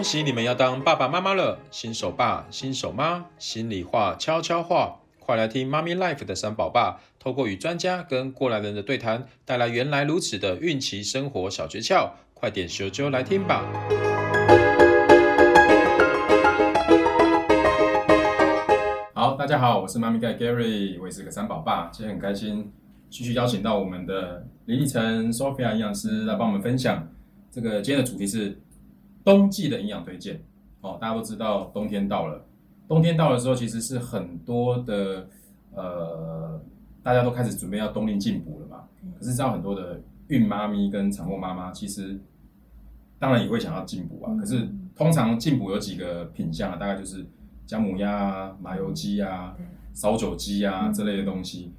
恭喜你们要当爸爸妈妈了，新手爸、新手妈，心里话、悄悄话，快来听妈咪 Life 的三宝爸，透过与专家跟过来人的对谈，带来原来如此的孕期生活小诀窍，快点咻啾来听吧！好，大家好，我是妈咪盖 Gary，我也是个三宝爸，今天很开心，继续邀请到我们的林立成 Sophia 营养师来帮我们分享，这个今天的主题是。冬季的营养推荐，哦，大家都知道冬天到了，冬天到了之后，其实是很多的，呃，大家都开始准备要冬令进补了嘛。可是知道很多的孕妈咪跟产后妈妈，其实当然也会想要进补啊。可是通常进补有几个品项啊，大概就是姜母鸭啊、麻油鸡啊、烧酒鸡啊这类的东西，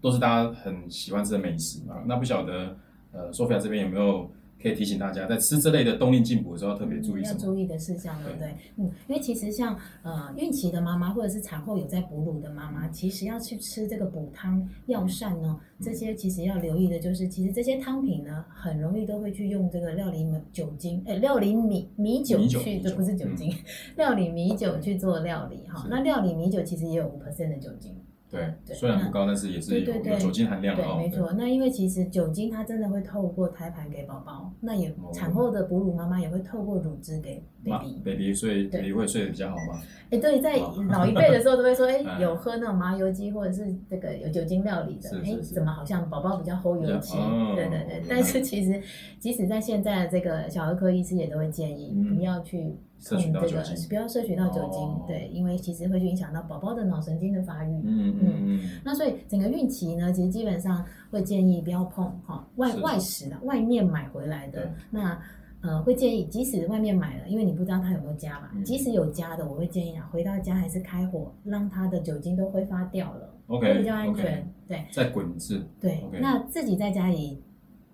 都是大家很喜欢吃的美食嘛。那不晓得，呃，Sophia 这边有没有？可以提醒大家，在吃这类的冬令进补的时候，特别注意什么？要注意的事项，对不对？嗯，因为其实像呃孕期的妈妈，或者是产后有在哺乳的妈妈，其实要去吃这个补汤药膳呢，这些其实要留意的就是，其实这些汤品呢，很容易都会去用这个料理酒精，哎，料理米米酒去，这不是酒精，料理米酒去做料理哈。那料理米酒其实也有五 percent 的酒精。对，虽然不高，但是也是有有酒精含量哦。对，没错。那因为其实酒精它真的会透过胎盘给宝宝，那也产后的哺乳妈妈也会透过乳汁给 baby。baby 睡，baby 会睡得比较好吗？哎，对，在 老一辈的时候都会说，哎，有喝那种麻油鸡或者是这个有酒精料理的，哎，怎么好像宝宝比较齁油气？对对对。但是其实，即使在现在的这个小儿科医师也都会建议不要去。摄取到酒精，不要摄取到酒精，哦、对，因为其实会去影响到宝宝的脑神经的发育。嗯嗯嗯。嗯，那所以整个孕期呢，其实基本上会建议不要碰哈外外食的，外面买回来的。那呃，会建议即使外面买了，因为你不知道它有没有加嘛，嗯、即使有加的，我会建议啊，回到家还是开火，让它的酒精都挥发掉了比较安全。Okay, 对。再滚一次。对。那自己在家里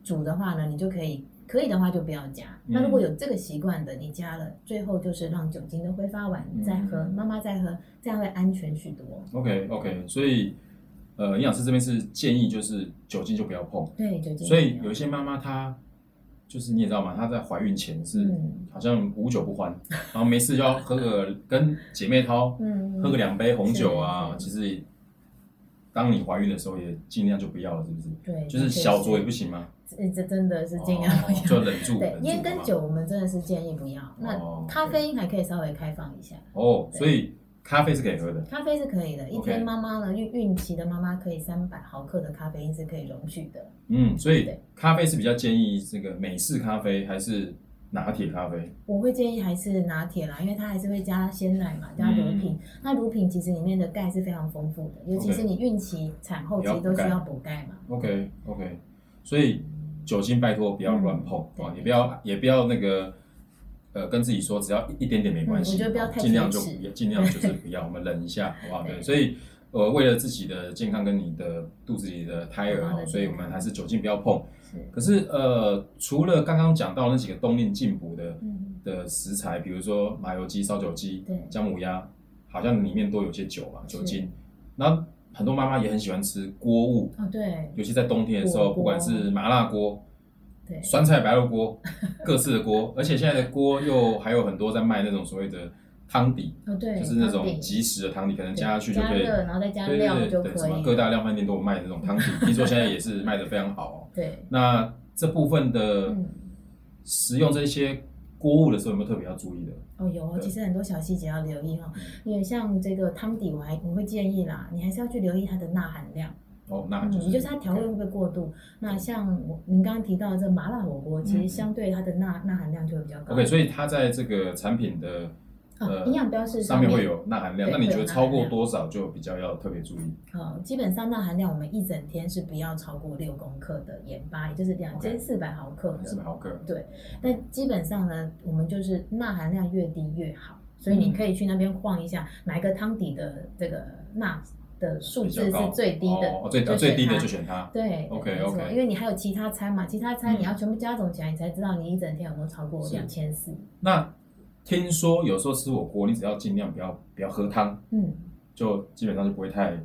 煮的话呢，你就可以。可以的话就不要加。那如果有这个习惯的，你加了，最后就是让酒精的挥发完再喝，妈妈再喝，这样会安全许多。OK OK，所以呃，营养师这边是建议就是酒精就不要碰。对，酒精。所以有一些妈妈她就是你也知道嘛，她在怀孕前是好像无酒不欢，然后没事就要喝个跟姐妹淘，喝个两杯红酒啊。其实当你怀孕的时候也尽量就不要了，是不是？对，就是小酌也不行吗？这真的是尽量不要，就忍住。对，烟跟酒我们真的是建议不要。那咖啡因还可以稍微开放一下。哦，所以咖啡是可以喝的。咖啡是可以的，一天妈妈呢，孕孕期的妈妈可以三百毫克的咖啡因是可以容许的。嗯，所以咖啡是比较建议这个美式咖啡还是拿铁咖啡？我会建议还是拿铁啦，因为它还是会加鲜奶嘛，加乳品。那乳品其实里面的钙是非常丰富的，尤其是你孕期产后期都需要补钙嘛。OK OK，所以。酒精拜托不要乱碰啊！也不要也不要那个，呃，跟自己说只要一点点没关系，尽量就也尽量就是不要，我们忍一下，好不好？对，所以呃，为了自己的健康跟你的肚子里的胎儿，所以我们还是酒精不要碰。可是呃，除了刚刚讲到那几个冬令进补的的食材，比如说麻油鸡、烧酒鸡、姜母鸭，好像里面都有些酒嘛，酒精。那很多妈妈也很喜欢吃锅物哦，对，尤其在冬天的时候，不管是麻辣锅、对，酸菜白肉锅，各式的锅，而且现在的锅又还有很多在卖那种所谓的汤底哦，对，就是那种即食的汤底，可能加下去就可以，然后再加料就可以。什么各大量贩店都有卖那种汤底，听说现在也是卖的非常好哦。对，那这部分的食用这些。锅物的时候有没有特别要注意的？哦，有哦，其实很多小细节要留意哈。因为像这个汤底，我还我会建议啦，你还是要去留意它的钠含量。哦，钠就是，就是它调味会不会过度？那像我您刚刚提到的这麻辣火锅，其实相对它的钠钠含量就会比较高。OK，所以它在这个产品的。呃，营养标示上面会有钠含量，那你觉得超过多少就比较要特别注意？好，基本上钠含量我们一整天是不要超过六公克的盐巴，也就是两千四百毫克的。四百毫克。对，那基本上呢，我们就是钠含量越低越好，所以你可以去那边晃一下，哪一个汤底的这个钠的数字是最低的，哦，最最低的就选它。对，OK OK，因为你还有其他餐嘛，其他餐你要全部加总起来，你才知道你一整天有没有超过两千四。那听说有时候吃火锅，你只要尽量不要不要喝汤，嗯，就基本上就不会太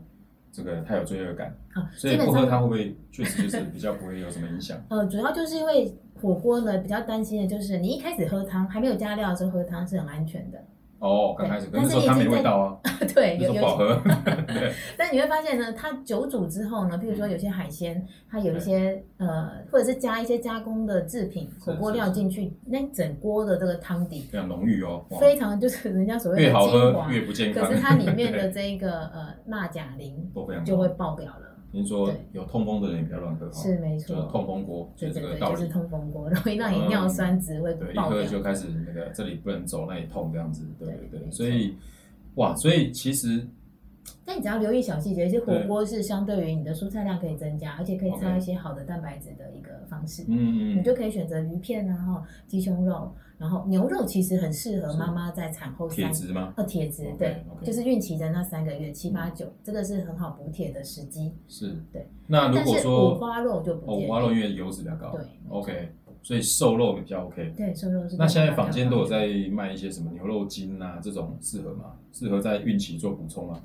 这个太有罪恶感。啊，所以不喝汤会不会确实就是比较不会有什么影响？呃，主要就是因为火锅呢，比较担心的就是你一开始喝汤还没有加料的时候喝汤是很安全的。哦，刚开始，但是它没味道啊。对，有有。喝。但你会发现呢，它久煮之后呢，比如说有些海鲜，它有一些呃，或者是加一些加工的制品，火锅料进去，那整锅的这个汤底非常浓郁哦，非常就是人家所谓的越好喝越不健康。可是它里面的这一个呃钠钾磷就会爆表了。听说有痛风的人也不要乱喝，是没错，痛风锅就这个道理，就是痛风锅容易让你尿酸值会爆表，一喝就开始那个这里不能走，那里痛这样子，对对对，所以哇，所以其实，但你只要留意小细节，其实火锅是相对于你的蔬菜量可以增加，而且可以吃到一些好的蛋白质的一个方式，嗯嗯，你就可以选择鱼片啊，哈，鸡胸肉。然后牛肉其实很适合妈妈在产后三，铁质吗？呃，铁质，对，就是孕期的那三个月，七八九，这个是很好补铁的时机。是，对。那如果说五花肉就不，五花肉因为油脂比较高，对，OK，所以瘦肉比较 OK。对，瘦肉是。那现在坊间都有在卖一些什么牛肉精啊，这种适合吗？适合在孕期做补充吗？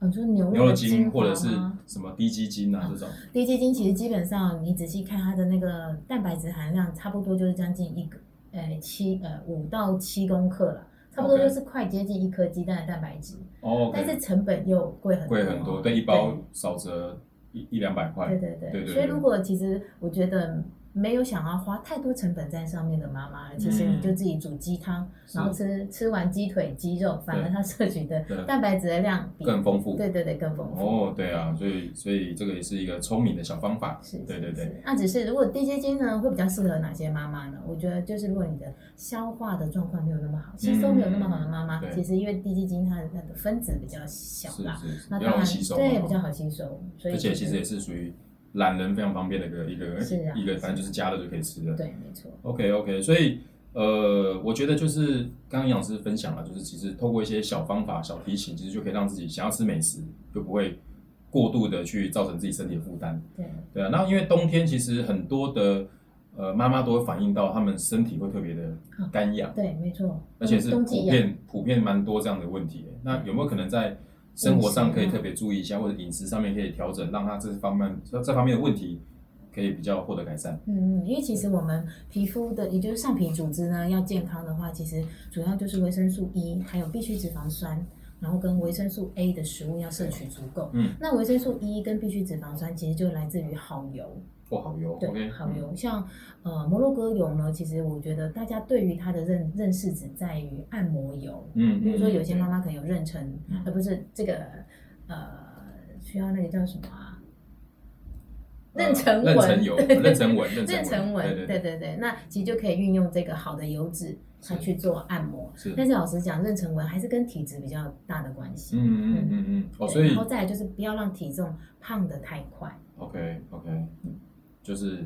哦，就是牛肉精或者是什么滴鸡精啊这种。滴鸡精其实基本上你仔细看它的那个蛋白质含量，差不多就是将近一个。呃，七呃五到七公克了，差不多就是快接近一颗鸡蛋的蛋白质。哦，但是成本又贵很多。贵很多，对，一包少则一一两百块。对对对。所以如果其实我觉得。没有想要花太多成本在上面的妈妈，其实你就自己煮鸡汤，然后吃吃完鸡腿、鸡肉，反而它摄取的蛋白质的量更丰富。对对对，更丰富。哦，对啊，所以所以这个也是一个聪明的小方法。是，对对对。那只是如果滴鸡精呢，会比较适合哪些妈妈呢？我觉得就是如果你的消化的状况没有那么好，吸收没有那么好的妈妈，其实因为滴鸡精它的它的分子比较小啦，那当然对比较好吸收，所以而且其实也是属于。懒人非常方便的一个一个一个，反正就是加了就可以吃的。对，没错。OK OK，所以呃，我觉得就是刚刚营养师分享了，就是其实透过一些小方法、小提醒，其实就可以让自己想要吃美食，就不会过度的去造成自己身体的负担。对对啊，那因为冬天其实很多的呃妈妈都会反映到他们身体会特别的干痒。对，没错。而且是普遍普遍蛮多这样的问题。那有没有可能在生活上可以特别注意一下，或者饮食上面可以调整，让他这方面这这方面的问题可以比较获得改善。嗯嗯，因为其实我们皮肤的，也就是上皮组织呢，要健康的话，其实主要就是维生素 E，还有必需脂肪酸，然后跟维生素 A 的食物要摄取足够。嗯，那维生素 E 跟必需脂肪酸其实就来自于好油。哇好油，对，好油，像呃摩洛哥油呢，其实我觉得大家对于它的认认识只在于按摩油，嗯，比如说有些妈妈可能有妊娠，而不是这个呃需要那个叫什么啊？妊娠纹，妊娠油，妊娠纹，妊娠纹，对对对，那其实就可以运用这个好的油脂，它去做按摩。是，但是老实讲，妊娠纹还是跟体质比较大的关系。嗯嗯嗯嗯，哦，所以然后再来就是不要让体重胖得太快。OK OK，嗯。就是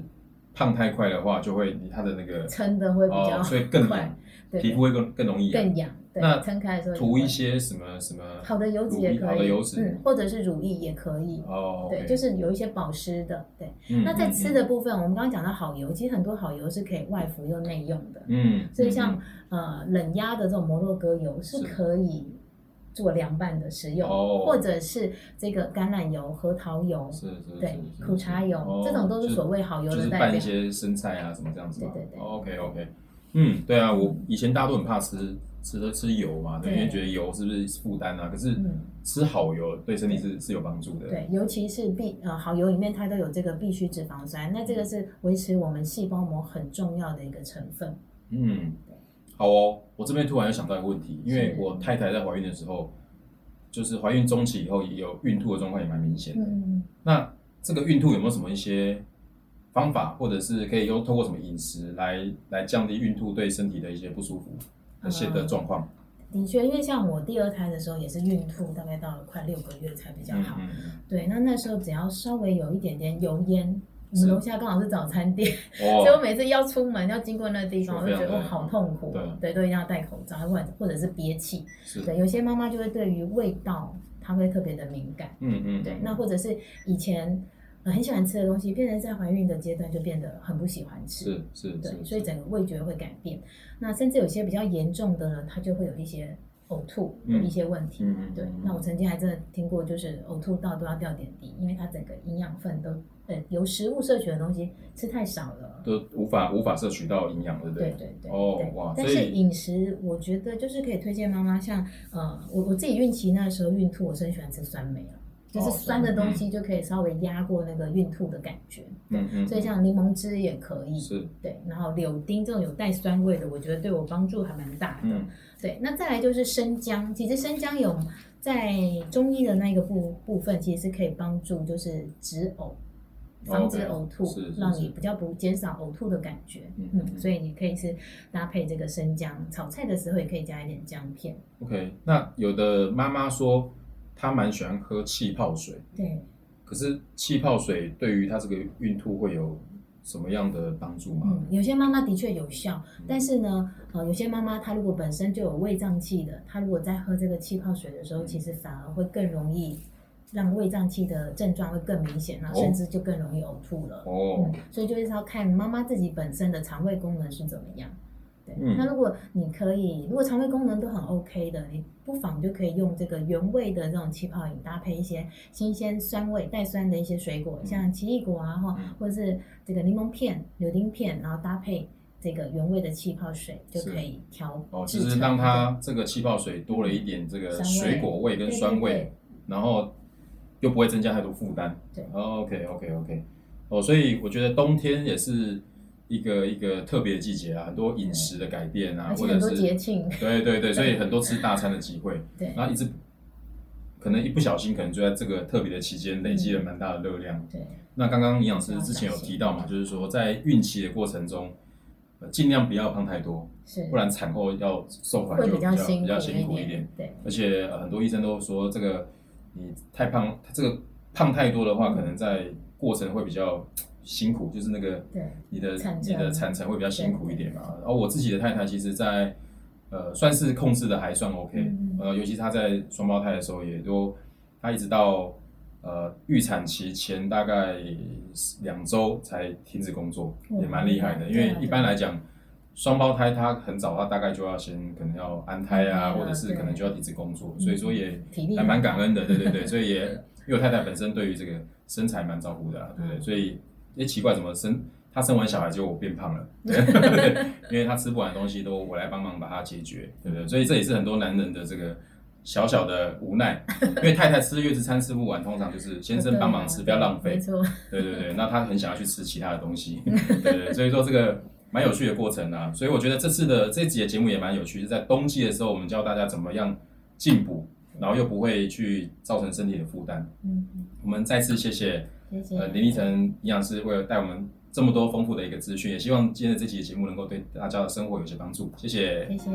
胖太快的话，就会它的那个撑的会比较，所以更快，皮肤会更更容易更痒。那撑开的时候涂一些什么什么好的油脂也可以，好的油脂，嗯，或者是乳液也可以。哦，对，就是有一些保湿的。对，那在吃的部分，我们刚刚讲到好油，其实很多好油是可以外服又内用的。嗯，所以像呃冷压的这种摩洛哥油是可以。做凉拌的食用，或者是这个橄榄油、核桃油，是是，对，苦茶油，这种都是所谓好油的代表。拌一些生菜啊，什么这样子。对对对。OK OK，嗯，对啊，我以前大家都很怕吃吃吃油嘛，因为觉得油是不是负担啊？可是吃好油对身体是是有帮助的。对，尤其是必呃好油里面它都有这个必需脂肪酸，那这个是维持我们细胞膜很重要的一个成分。嗯。好哦，我这边突然又想到一个问题，因为我太太在怀孕的时候，就是怀孕中期以后也有孕吐的状况，也蛮明显的。嗯，那这个孕吐有没有什么一些方法，或者是可以用透过什么饮食来来降低孕吐对身体的一些不舒服那些的状况？的确，因为像我第二胎的时候也是孕吐，大概到了快六个月才比较好。嗯，对，那那时候只要稍微有一点点油烟。我们楼下刚好是早餐店，所以我每次要出门要经过那个地方，我就觉得哇好痛苦。对，都一定要戴口罩，或者或者是憋气。对，有些妈妈就会对于味道，她会特别的敏感。嗯嗯。对，那或者是以前很喜欢吃的东西，变成在怀孕的阶段就变得很不喜欢吃。是是。对，所以整个味觉会改变。那甚至有些比较严重的呢，她就会有一些呕吐的一些问题。嗯。对，那我曾经还真的听过，就是呕吐到都要掉点滴，因为它整个营养分都。呃由食物摄取的东西吃太少了，都无法无法摄取到营养，对不对？对对对。哦哇，但是饮食我觉得就是可以推荐妈妈，像呃我我自己孕期那时候孕吐，我是很喜欢吃酸梅了。就是酸的东西就可以稍微压过那个孕吐的感觉，嗯嗯，所以像柠檬汁也可以，是，对，然后柳丁这种有带酸味的，我觉得对我帮助还蛮大的，对。那再来就是生姜，其实生姜有在中医的那个部部分，其实是可以帮助就是止呕，防止呕吐，让你比较不减少呕吐的感觉，嗯，所以你可以是搭配这个生姜，炒菜的时候也可以加一点姜片。OK，那有的妈妈说。他蛮喜欢喝气泡水，对。可是气泡水对于他这个孕吐会有什么样的帮助吗？嗯，有些妈妈的确有效，嗯、但是呢，呃，有些妈妈她如果本身就有胃胀气的，她如果在喝这个气泡水的时候，嗯、其实反而会更容易让胃胀气的症状会更明显，然后甚至就更容易呕吐了。哦、嗯，所以就是要看妈妈自己本身的肠胃功能是怎么样。嗯、那如果你可以，如果肠胃功能都很 OK 的，你不妨就可以用这个原味的这种气泡饮，搭配一些新鲜酸味带酸的一些水果，像奇异果啊，哈，或者是这个柠檬片、柳丁片，然后搭配这个原味的气泡水，就可以调哦。其实让它这个气泡水多了一点这个水果味跟酸味，对对对，然后又不会增加太多负担。对，OK OK OK，哦，所以我觉得冬天也是。一个一个特别的季节啊，很多饮食的改变啊，或者是节庆，对对对，所以很多吃大餐的机会，对，然后一直可能一不小心，可能就在这个特别的期间累积了蛮大的热量。对，那刚刚营养师之前有提到嘛，就是说在孕期的过程中，尽量不要胖太多，是，不然产后要瘦回来就比较比较辛苦一点。对，而且很多医生都说，这个你太胖，这个胖太多的话，可能在过程会比较。辛苦就是那个，对，你的你的产程会比较辛苦一点嘛。然后我自己的太太其实在，呃，算是控制的还算 OK，呃，尤其她在双胞胎的时候也都，她一直到呃预产期前大概两周才停止工作，也蛮厉害的。因为一般来讲，双胞胎她很早，她大概就要先可能要安胎啊，或者是可能就要停止工作，所以说也还蛮感恩的，对对对。所以也 因为我太太本身对于这个身材蛮照顾的，对不对？所以。也奇怪，怎么生他生完小孩就我变胖了？对，因为他吃不完的东西都我来帮忙把它解决，对不对？所以这也是很多男人的这个小小的无奈，因为太太吃月子餐吃不完，通常就是先生帮忙吃，不要浪费。没错，对对对，那他很想要去吃其他的东西，对对，所以说这个蛮有趣的过程啊。所以我觉得这次的这集的节目也蛮有趣，是在冬季的时候，我们教大家怎么样进补，然后又不会去造成身体的负担。嗯，我们再次。谢谢呃，林立成营养师为了带我们这么多丰富的一个资讯，也希望今天的这期节目能够对大家的生活有些帮助。谢谢，谢谢。